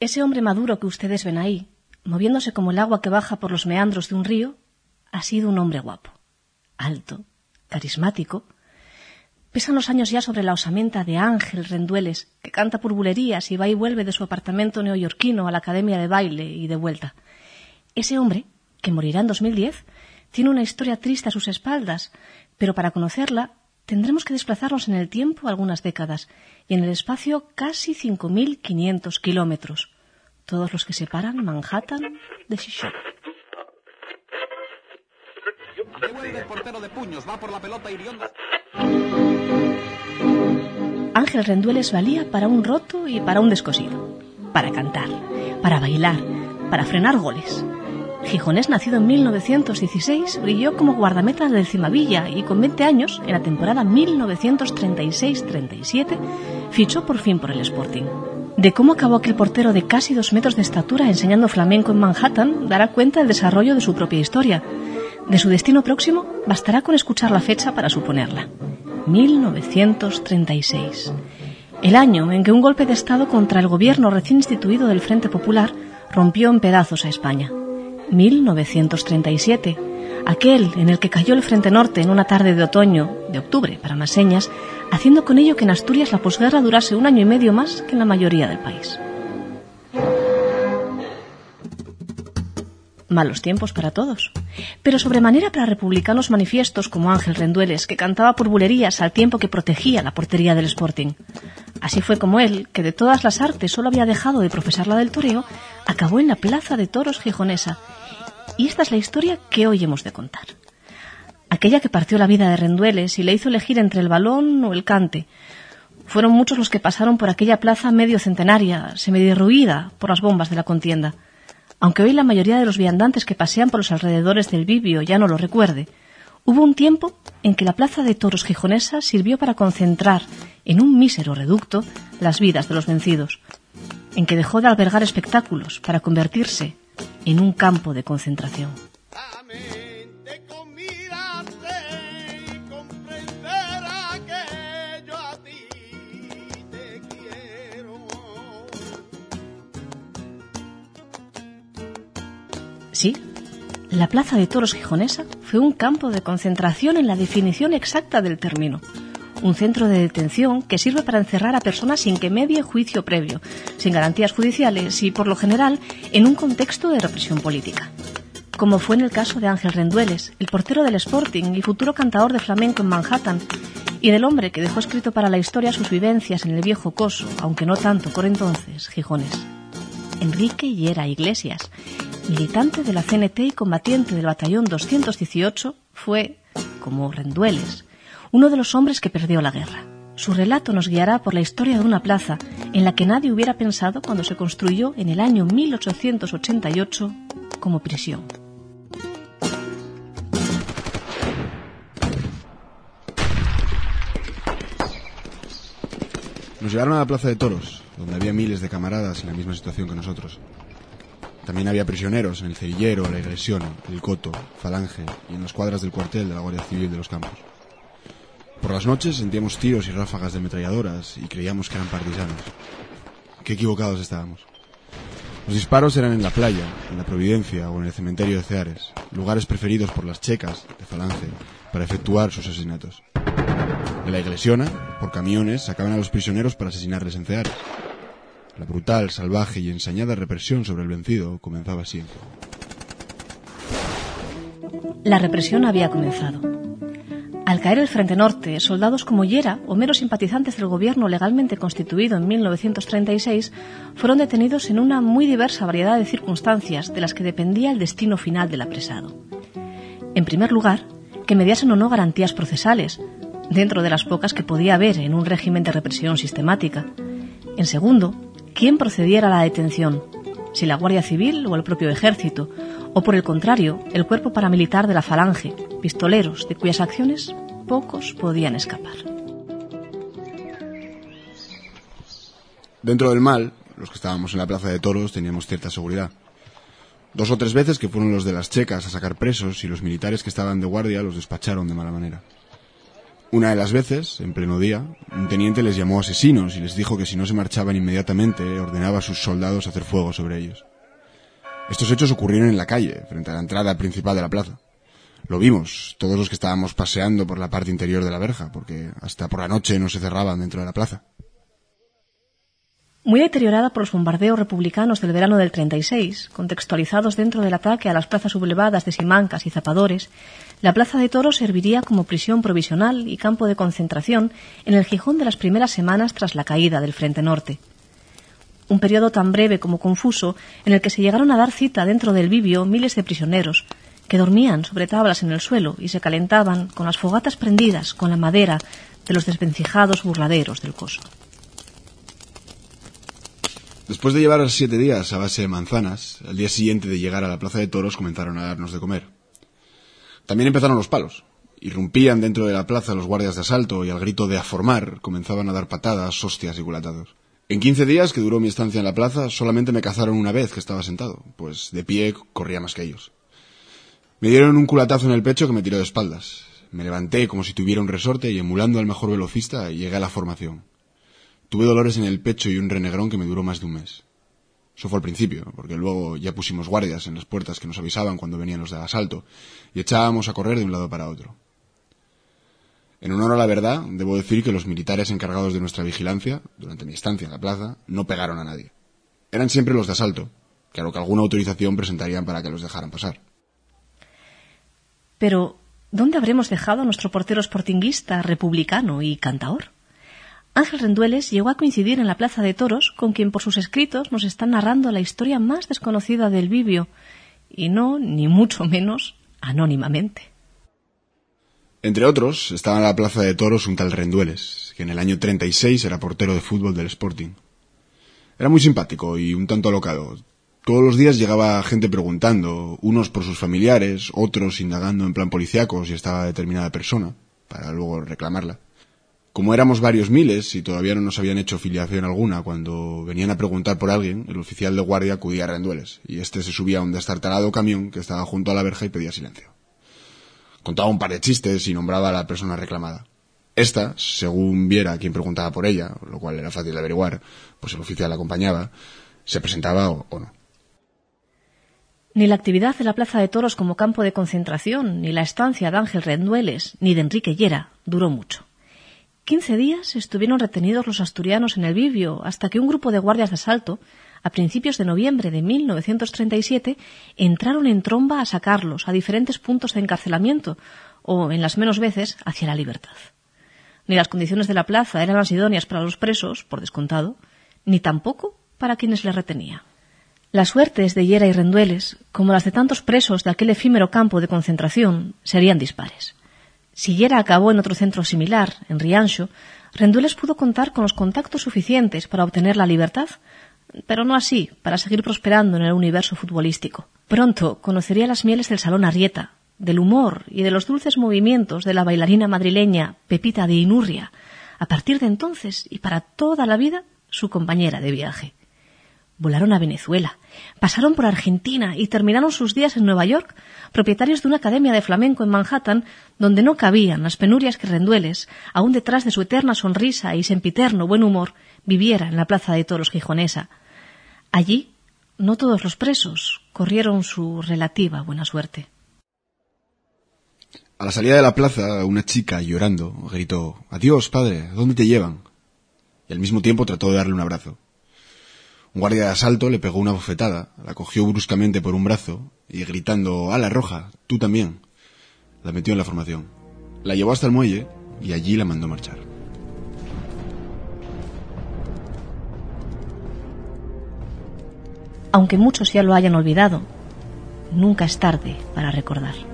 Ese hombre maduro que ustedes ven ahí, moviéndose como el agua que baja por los meandros de un río, ha sido un hombre guapo, alto, carismático. Pesan los años ya sobre la osamenta de Ángel Rendueles, que canta por bulerías y va y vuelve de su apartamento neoyorquino a la academia de baile y de vuelta. Ese hombre, que morirá en 2010, tiene una historia triste a sus espaldas, pero para conocerla tendremos que desplazarnos en el tiempo algunas décadas y en el espacio casi 5.500 kilómetros, todos los que separan Manhattan de Chicago. Ángel Rendueles valía para un roto y para un descosido, para cantar, para bailar, para frenar goles. Gijonés, nacido en 1916, brilló como guardameta del Cimavilla y con 20 años, en la temporada 1936-37, fichó por fin por el Sporting. De cómo acabó aquel portero de casi dos metros de estatura enseñando flamenco en Manhattan dará cuenta el desarrollo de su propia historia. De su destino próximo bastará con escuchar la fecha para suponerla. 1936. El año en que un golpe de Estado contra el gobierno recién instituido del Frente Popular rompió en pedazos a España. 1937, aquel en el que cayó el Frente Norte en una tarde de otoño, de octubre para más señas, haciendo con ello que en Asturias la posguerra durase un año y medio más que en la mayoría del país. Malos tiempos para todos, pero sobremanera para republicanos manifiestos como Ángel Rendueles, que cantaba por bulerías al tiempo que protegía la portería del Sporting. Así fue como él, que de todas las artes solo había dejado de profesar la del toreo, acabó en la Plaza de Toros Gijonesa. Y esta es la historia que hoy hemos de contar. Aquella que partió la vida de Rendueles y le hizo elegir entre el balón o el cante. Fueron muchos los que pasaron por aquella plaza medio centenaria, semiderruida por las bombas de la contienda. Aunque hoy la mayoría de los viandantes que pasean por los alrededores del Bibio ya no lo recuerde, hubo un tiempo en que la plaza de toros gijonesa sirvió para concentrar en un mísero reducto las vidas de los vencidos, en que dejó de albergar espectáculos para convertirse en un campo de concentración. Sí, la Plaza de Toros Gijonesa fue un campo de concentración en la definición exacta del término. Un centro de detención que sirve para encerrar a personas sin que medie juicio previo, sin garantías judiciales y, por lo general, en un contexto de represión política. Como fue en el caso de Ángel Rendueles, el portero del Sporting y futuro cantador de flamenco en Manhattan, y del hombre que dejó escrito para la historia sus vivencias en el viejo coso, aunque no tanto por entonces, Gijones. Enrique Hiera Iglesias, militante de la CNT y combatiente del batallón 218, fue, como Rendueles, uno de los hombres que perdió la guerra. Su relato nos guiará por la historia de una plaza en la que nadie hubiera pensado cuando se construyó en el año 1888 como prisión. Nos llevaron a la Plaza de Toros, donde había miles de camaradas en la misma situación que nosotros. También había prisioneros en el Cerillero, la Igresión, el Coto, Falange y en las cuadras del cuartel de la Guardia Civil de los Campos. Por las noches sentíamos tiros y ráfagas de ametralladoras y creíamos que eran partisanos. Qué equivocados estábamos. Los disparos eran en la playa, en la Providencia o en el cementerio de Ceares, lugares preferidos por las checas de Falange para efectuar sus asesinatos. En la Iglesiona, por camiones, sacaban a los prisioneros para asesinarles en Ceares. La brutal, salvaje y ensañada represión sobre el vencido comenzaba así. La represión había comenzado. Al caer el Frente Norte, soldados como Yera o meros simpatizantes del gobierno legalmente constituido en 1936 fueron detenidos en una muy diversa variedad de circunstancias de las que dependía el destino final del apresado. En primer lugar, que mediasen o no garantías procesales, dentro de las pocas que podía haber en un régimen de represión sistemática. En segundo, quién procediera a la detención, si la Guardia Civil o el propio Ejército, o por el contrario, el cuerpo paramilitar de la Falange, pistoleros de cuyas acciones pocos podían escapar. Dentro del mal, los que estábamos en la plaza de toros teníamos cierta seguridad. Dos o tres veces que fueron los de las checas a sacar presos y los militares que estaban de guardia los despacharon de mala manera. Una de las veces, en pleno día, un teniente les llamó asesinos y les dijo que si no se marchaban inmediatamente ordenaba a sus soldados hacer fuego sobre ellos. Estos hechos ocurrieron en la calle, frente a la entrada principal de la plaza. Lo vimos, todos los que estábamos paseando por la parte interior de la verja, porque hasta por la noche no se cerraban dentro de la plaza. Muy deteriorada por los bombardeos republicanos del verano del 36, contextualizados dentro del ataque a las plazas sublevadas de Simancas y Zapadores, la Plaza de Toros serviría como prisión provisional y campo de concentración en el Gijón de las primeras semanas tras la caída del Frente Norte. Un periodo tan breve como confuso en el que se llegaron a dar cita dentro del Bibio miles de prisioneros, que dormían sobre tablas en el suelo y se calentaban con las fogatas prendidas con la madera de los desvencijados burladeros del coso. Después de llevar siete días a base de manzanas, al día siguiente de llegar a la plaza de toros comenzaron a darnos de comer. También empezaron los palos. Irrumpían dentro de la plaza los guardias de asalto y al grito de aformar comenzaban a dar patadas, hostias y culatados. En quince días que duró mi estancia en la plaza solamente me cazaron una vez que estaba sentado, pues de pie corría más que ellos. Me dieron un culatazo en el pecho que me tiró de espaldas. Me levanté como si tuviera un resorte y emulando al mejor velocista llegué a la formación. Tuve dolores en el pecho y un renegrón que me duró más de un mes. Eso fue al principio, porque luego ya pusimos guardias en las puertas que nos avisaban cuando venían los del asalto y echábamos a correr de un lado para otro. En honor a la verdad, debo decir que los militares encargados de nuestra vigilancia, durante mi estancia en la plaza, no pegaron a nadie. Eran siempre los de asalto, claro que alguna autorización presentarían para que los dejaran pasar. Pero, ¿dónde habremos dejado a nuestro portero sportinguista, republicano y cantaor? Ángel Rendueles llegó a coincidir en la Plaza de Toros con quien por sus escritos nos está narrando la historia más desconocida del Bibio, y no, ni mucho menos, anónimamente. Entre otros, estaba en la Plaza de Toros un tal Rendueles, que en el año 36 era portero de fútbol del Sporting. Era muy simpático y un tanto alocado. Todos los días llegaba gente preguntando, unos por sus familiares, otros indagando en plan policíaco si estaba determinada persona, para luego reclamarla. Como éramos varios miles y todavía no nos habían hecho filiación alguna, cuando venían a preguntar por alguien, el oficial de guardia acudía a rendueles, y este se subía a un destartalado camión que estaba junto a la verja y pedía silencio. Contaba un par de chistes y nombraba a la persona reclamada. Esta, según viera quien preguntaba por ella, lo cual era fácil de averiguar, pues el oficial la acompañaba, se presentaba o no. Ni la actividad de la Plaza de Toros como campo de concentración, ni la estancia de Ángel Rendueles, ni de Enrique Llera duró mucho. Quince días estuvieron retenidos los asturianos en el Bibio hasta que un grupo de guardias de asalto, a principios de noviembre de 1937, entraron en tromba a sacarlos a diferentes puntos de encarcelamiento o, en las menos veces, hacia la libertad. Ni las condiciones de la plaza eran las idóneas para los presos, por descontado, ni tampoco para quienes les retenía. Las suertes de Hiera y Rendueles, como las de tantos presos de aquel efímero campo de concentración, serían dispares. Si Yera acabó en otro centro similar, en Riancho, Rendueles pudo contar con los contactos suficientes para obtener la libertad, pero no así para seguir prosperando en el universo futbolístico. Pronto conocería las mieles del Salón Arrieta, del humor y de los dulces movimientos de la bailarina madrileña Pepita de Inurria, a partir de entonces y para toda la vida su compañera de viaje. Volaron a Venezuela, pasaron por Argentina y terminaron sus días en Nueva York, propietarios de una academia de flamenco en Manhattan, donde no cabían las penurias que Rendueles, aún detrás de su eterna sonrisa y sempiterno buen humor, viviera en la plaza de toros gijonesa. Allí, no todos los presos corrieron su relativa buena suerte. A la salida de la plaza, una chica, llorando, gritó Adiós, padre, ¿dónde te llevan? Y al mismo tiempo trató de darle un abrazo. Un guardia de asalto le pegó una bofetada, la cogió bruscamente por un brazo y gritando ¡Ala roja! ¡Tú también! la metió en la formación. La llevó hasta el muelle y allí la mandó marchar. Aunque muchos ya lo hayan olvidado, nunca es tarde para recordar.